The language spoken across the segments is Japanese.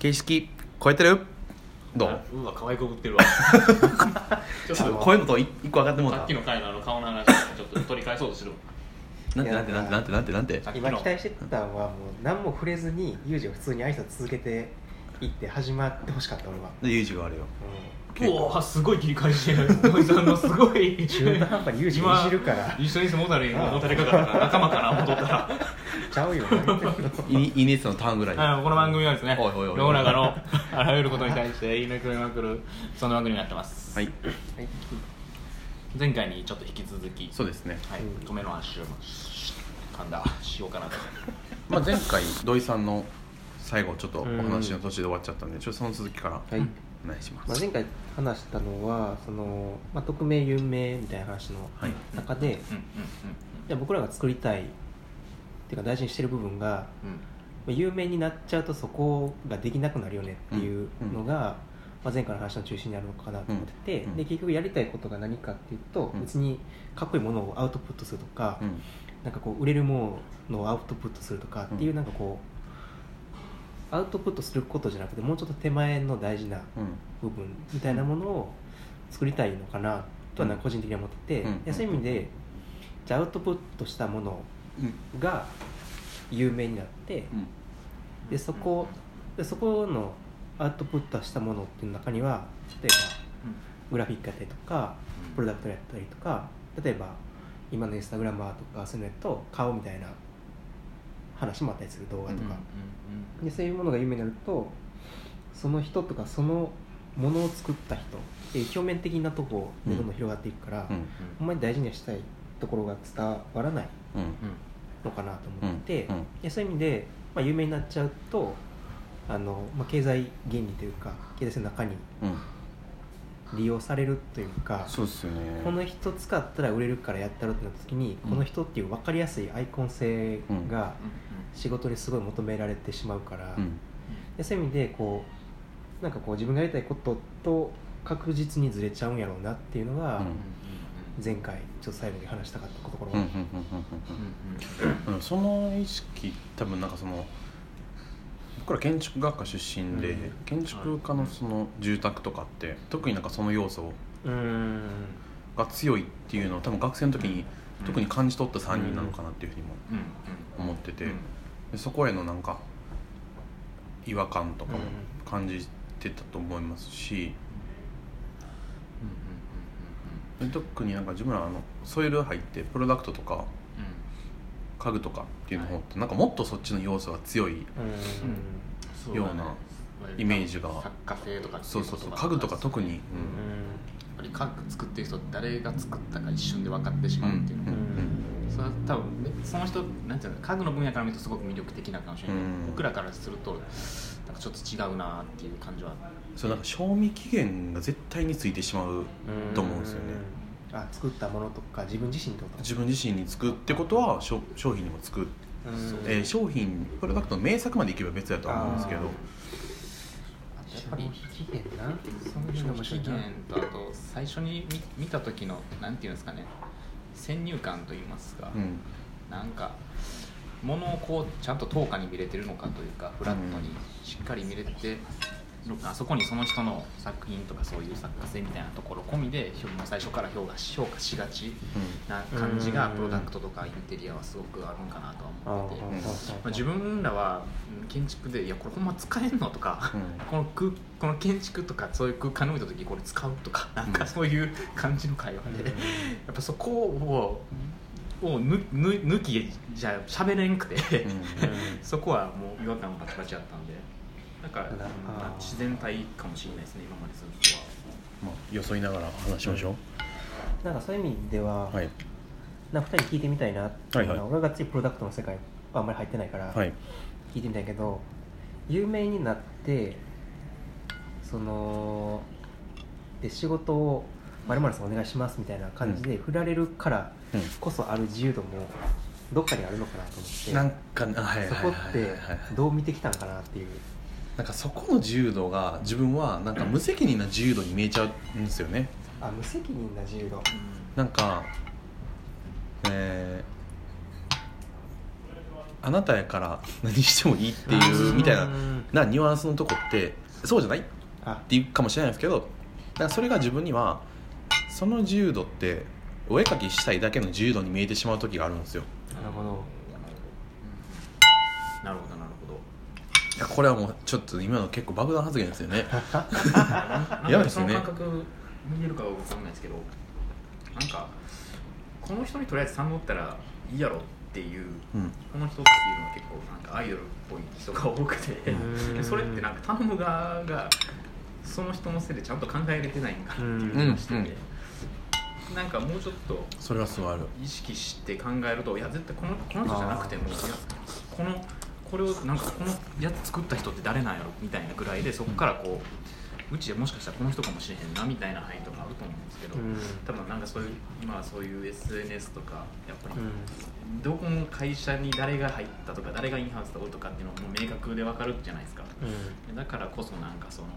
形式超えてる？どう？あうわ可愛い子ぶってるわ。ちょっと声のと一個上がってもうた。さっきの回のあの顔の話ちょっと取り返そうとしてるなん。てなんてなんてなんてなんてなんて？さっきの。今期待してたのはもう何も触れずにユージが普通に挨拶続けていって始まってほしかった俺は、でユージがあれよ。うわすごい切り返してる。おじさんのすごい。中途半端にユーいじるから。一緒に相撲だりもたれかかったから仲間かな思ったらちゃうよ。イニイニエスタのターンぐらい。あのこの番組はですね世の中の あらゆることに対して言い抜きまくるそんな番組になってます、はい。はい前回にちょっと引き続きそうですね、はいうん止めの足を噛んだしようかなと。まあ、前回土井さんの最後ちょっとお話の途中で終わっちゃったんでちょっとその続きから。はいお願いしままあ、す、前回話したのはその、まあ、匿名有名みたいな話のはい。中で、うんうんいや僕らが作りたいっていうか大事にしてる部分が、まあ有名になっちゃうとそこができなくなるよねっていうのが、まあ、前回の話の中心にあるのかなと思ってて、うん。で結局やりたいことが何かっていうと、うん。別にかっこいいものをアウトプットするとか、うん。なんかこう売れるものをアウトプットするとかっていう、うん。なんかこうアウトプットすることじゃなくてもうちょっと手前の大事なうん。部分みたいなものを作りたいのかなとはなん。か個人的には思ってて、うん。でそういう意味でじゃあアウトプットしたものうんが有名になってうん。でそこでそこのアウトプットしたものっていう中には例えばグラフィックやったりとかプロダクトやったりとか例えば今のインスタグラマーとかそういうのやと顔みたいな話もあったりする動画とか、でそういうものが有名になるとその人とかそのものを作った人っていう表面的なとこでどんどん広がっていくから、うん。ほんまに大事にしたいところが伝わらないうんのかなと思って、うん。うん。でそういう意味で、まあ、有名になっちゃうとあの、まあ、経済原理というか経済性の中にうん利用されるというかそうですよね。この人使ったら売れるからやったろってなった時に、うん。この人っていう分かりやすいアイコン性が仕事にすごい求められてしまうから、うん。でそういう意味でこうなんかこう自分がやりたいことと確実にずれちゃうんやろうなっていうのが、うん。前回ちょっと最後に話したかったところ、その意識多分なん。かその僕ら建築学科出身で、うん。建築家のその住宅とかって特になんかその要素が強いっていうのを多分学生の時に特に感じ取った3人なのかなっていうふうにも思ってて、でそこへのなんか違和感とかも感じてたと思いますし、で特になんか自分らあのソイル入ってプロダクトとか家具とかっていうの方ってなんかもっとそっちの要素が強いうん。ようなイメージが。作家性とかそうそうそう。家具とか特に、うやっぱり家具作ってる人誰が作ったか一瞬で分かってしまうっていうのが、うん。ん。それは多分ねその人なんていうの家具の分野から見るとすごく魅力的なかもしれない、うん。僕らからするとなんかちょっと違うなっていう感じは。そうなんか賞味期限が絶対についてしまうと思うんですよね。うんあ作ったものとか自分自身ってこと？自分自身につくってことは商商品にもつく、うん。えー商品プロダクトの名作までいけば別だとは思うんですけど。やっぱり期限な？その辺が消費期限とあと最初に見見た時のなんていうんですかね。先入観といいますか、うん。なんか物をこうちゃんと等価に見れてるのかというかフラットにしっかり見れてあそこにその人の作品とかそういう作家性みたいなところ込みで最初から評価し評価しがちな感じがうん。プロダクトとかインテリアはすごくあるんかなとは思ってて。まあ、自分らはうん建築で「いやこれほんま使えんの?」とか、うん。この空この建築とかそういう空間に置いた時これ使うとかなんかそういう感じの会話で、やっぱそこををぬぬ抜きじゃ喋れんくて、うん。そこはもう違和感バチバチあったんでなんか、自然体かもしれないですね今までずっとは。まあ、よそいながら話しましょなんかそういう意味では、う、はい。なんか2人聞いてみたいなっていうのは、はいはい。俺がついプロダクトの世界はあんまり入ってないから、はい。聞いてみたいけど有名になってそので仕事を「まるさんお願いします」みたいな感じで振られるからうんこそある自由度もどっかにあるのかなと思って。なんかあはいそはいこってどう見てきたんかなっていうなんかそこの自由度が自分はなんか無責任な自由度に見えちゃうんですよね。あ無責任な自由度。なんかえーあなたやから何してもいいっていうみたいななニュアンスのとこってそうじゃない？って言うかもしれないですけどだからそれが自分にはその自由度ってお絵かきしたいだけの自由度に見えてしまう時があるんですよ。なるほど。なるほどやこれはもうちょっと今の結構爆弾発言ですよね。やばいですね。その感覚見えるかは分かんないですけどなんかこの人にとりあえず3乗ったらいいやろっていう、うん。この人っていうのは結構なんかアイドルっぽい人が多くてうん。でそれってなんか頼む側がその人のせいでちゃんと考えれてないんかなっていう気がしてて、なんかもうちょっとそれはすごいある。意識して考えるといや絶対このこの人じゃなくてもいやこのこれをなんかこのやつ作った人って誰なんやろみたいなぐらいでそこからこううちでもしかしたらこの人かもしれへんなみたいな範囲とかあると思うんですけど、うん。多分なんかそういう今はそういう SNS とかやっぱりうん。どこの会社に誰が入ったとか誰がインハウスとかとかっていうのも明確で分かるじゃないですか。うん。だからこそなんかその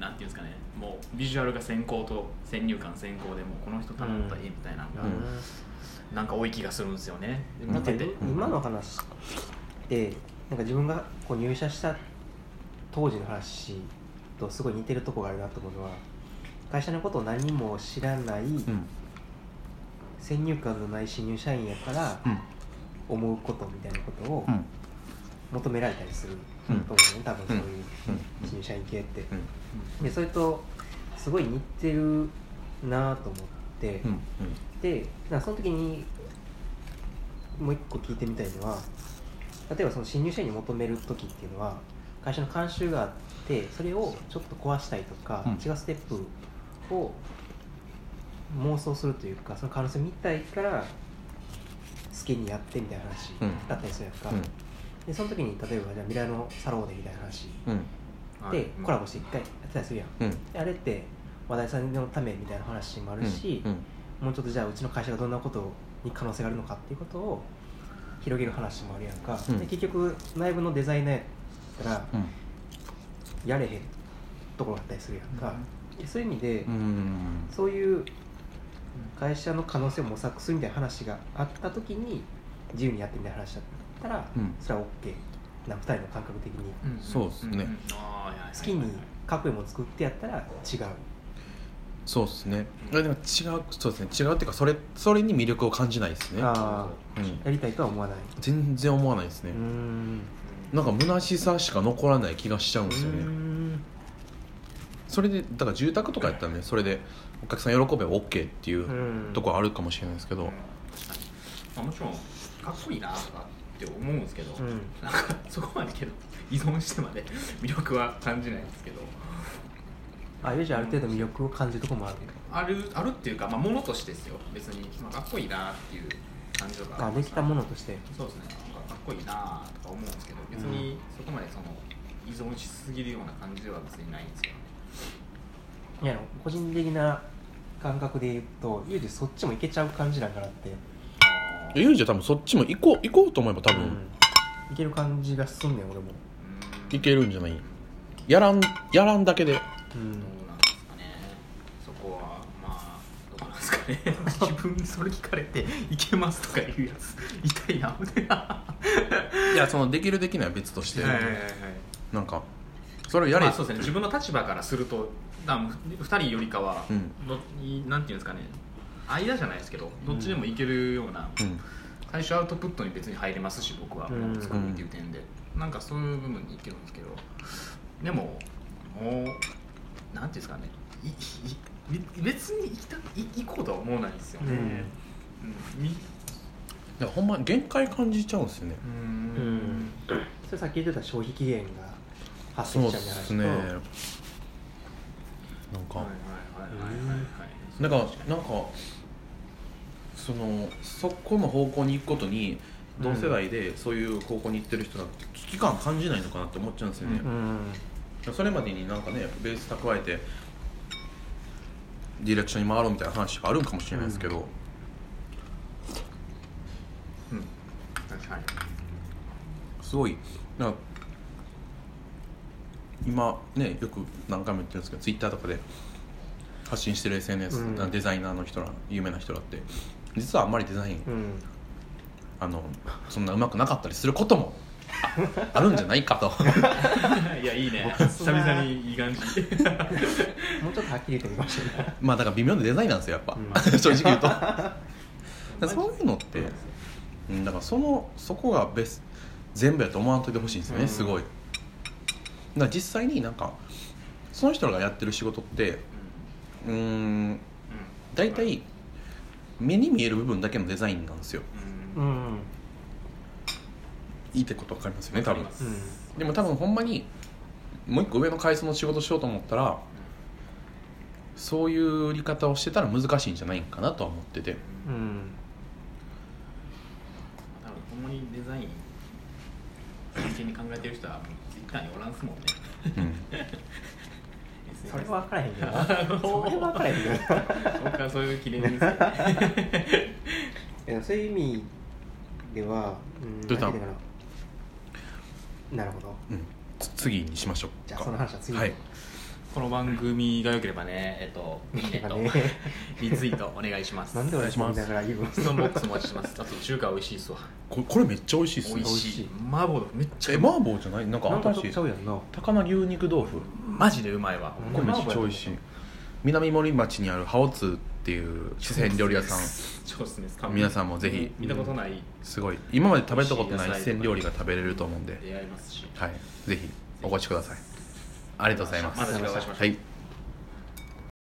なんていうんですかねもうビジュアルが先行と先入観先行でもうこの人頼んだらいいみたいなのが、なんか多い気がするんですよね。見てて今の話ってなんか自分がこう入社した当時の話とすごい似てるとこがあるなと思うのは会社のことを何も知らないうん。先入観のない新入社員やからうん。思うことみたいなことをうん。求められたりするとうん。思うね多分そういううん。新入社員系って。うん。でそれとすごい似てるなと思ってうん。でその時にもう一個聞いてみたいのは例えばその新入社員に求める時っていうのは会社の慣習があってそれをちょっと壊したいとか、うん。違うステップを妄想するというかその可能性を見たいから好きにやってみたいな話うん。だったりするやんか、うん。でその時に例えばじゃあ未来のサローでみたいな話。うん。でコラボして一回やってたりするやん。うん。であれって話題さんのためみたいな話もあるし、うん。もうちょっとじゃあうちの会社がどんなことに可能性があるのかっていうことを広げる話もあるやんか、うん。で結局内部のデザイナーやったらうん。やれへんところがあったりするやんか、でそういう意味で、うんそういう会社の可能性を模索するみたいな話があった時に自由にやってみたいな話だったら、うん。それは OK な2人の感覚的に。うん。そうっすね。好きにかっこいいもの作ってやったら違うそうですね。でも違うそうですね。違うっていうかそれそれに魅力を感じないですね。あうん。あやりたいとは思わない。全然思わないですね。うーん。なんか虚しさしか残らない気がしちゃうんですよね。ん。それでだから住宅とかやったらねそれでお客さん喜べば OK っていううん。とこあるかもしれないですけど。まあ、もちろんかっこいいなとかって思うんですけど、うん。なんかそこまでけど依存してまで 魅力は感じないんですけどあゆうじゃある程度魅力を感じるとこもあるあるあるっていうか、まあ、ものとしてですよ。別に、まあ、かっこいいなっていう感情が。あできたものとして。そうですね。なんかかっこいいなとか思うんですけど別にそこまでその依存しすぎるような感じは別にないんですけどね。いや個人的な感覚で言うとゆうじそっちもいけちゃう感じなんかなって。ユージは多分そっちも行こう行こうと思えば多分うん。いける感じがすんねん俺も。うん。いけるんじゃない？やらんやらんだけでうんどうなんですかね。そこはまあどうなんですかね。自分にそれ聞かれて「いけます」とか言うやつ痛いな。い ないやそのできるできないは別としてはいはいはいなんかそれをやれ、まあそうですね。自分の立場からするとだ2人よりかは、うん。なんていうんですかね。間じゃないですけどどっちでもいけるような、うん。最初アウトプットに別に入れますし僕はうん。もの作るっていう点で、なんかそういう部分にいけるんですけど。でももうていうんですかね。いいべ別に行きたい行こうとは思わないんですよね、うん。みいやほんま限界感じちゃうんですよね。ううん。んそれさっき言ってた消費期限が発生しちゃうんじゃないそうっすね。なんか、はいはいはいはいはい。はいなんかなんかそのそこの方向に行くことに同世代でそういう方向に行ってる人だって危機感感じないのかなって思っちゃうんですよね、うんそれまでになんかねベース蓄えてディレクションに回ろうみたいな話があるんかもしれないですけど、うん。確かに。すごい。な今ねよく何回も言ってるんですけどツイッターとかで発信してる SNS、うん。デザイナーの人ら有名な人らって実はあんまりデザインうん。あのそんなうまくなかったりすることもあ あるんじゃないかと。いやいいね。久々にいい感じ。もうちょっとはっきり言ってみましょうね。まあだから微妙なデザインなんですよやっぱ、うん。正直言うと。そういうのってうんだからそのそこがベス全部やと思わんといてほしいんですよね、うん。すごい。だから実際になんかその人らがやってる仕事ってうーん大体目に見える部分だけのデザインなんですよ。うんうんうん言いたいこと分かりますよね多分わかります。でも多分ほんまにもう一個上の階層の仕事しようと思ったらそういう売り方をしてたら難しいんじゃないかなとは思ってて。うん。多分ほんまにデザイン真剣に考えてる人はツイッターにおらんすもんね。うん。それは分からへんけど。な それは分からへんけど。な僕はそういう綺麗ですよね。いやそういう意味では、うん、どうしたなんていうかななるほど。うん。つ次にしましょう。じゃあその話は次。にはい。この番組が良ければねえっといいね。とね リツイートお願いします。なんで俺飲みながら言うの？ストーンボックスお待ちしてます。あと中華美味しいっすわ。ここれめっちゃ美味しいっすね。美味しい。麻婆豆腐めっちゃえうまい。麻婆じゃない？なんかなんか新しいちゃうやんな。高菜牛肉豆腐。マジでうまいわ。うんこれめっちゃ美味しい。南森町にあるハオツーっていう四川料理屋さん。皆さんもぜひ。見たことない。すごい。今まで食べたことない四川料理が食べれると思うんで。はい。ぜひお越しください。ありがとうございます。まはい